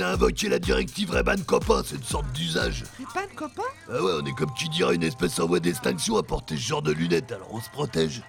il a invoqué la directive Reban copain, c'est une sorte d'usage. Reban copain? Ah ouais, on est comme tu dirait une espèce en voie d'extinction à porter ce genre de lunettes, alors on se protège.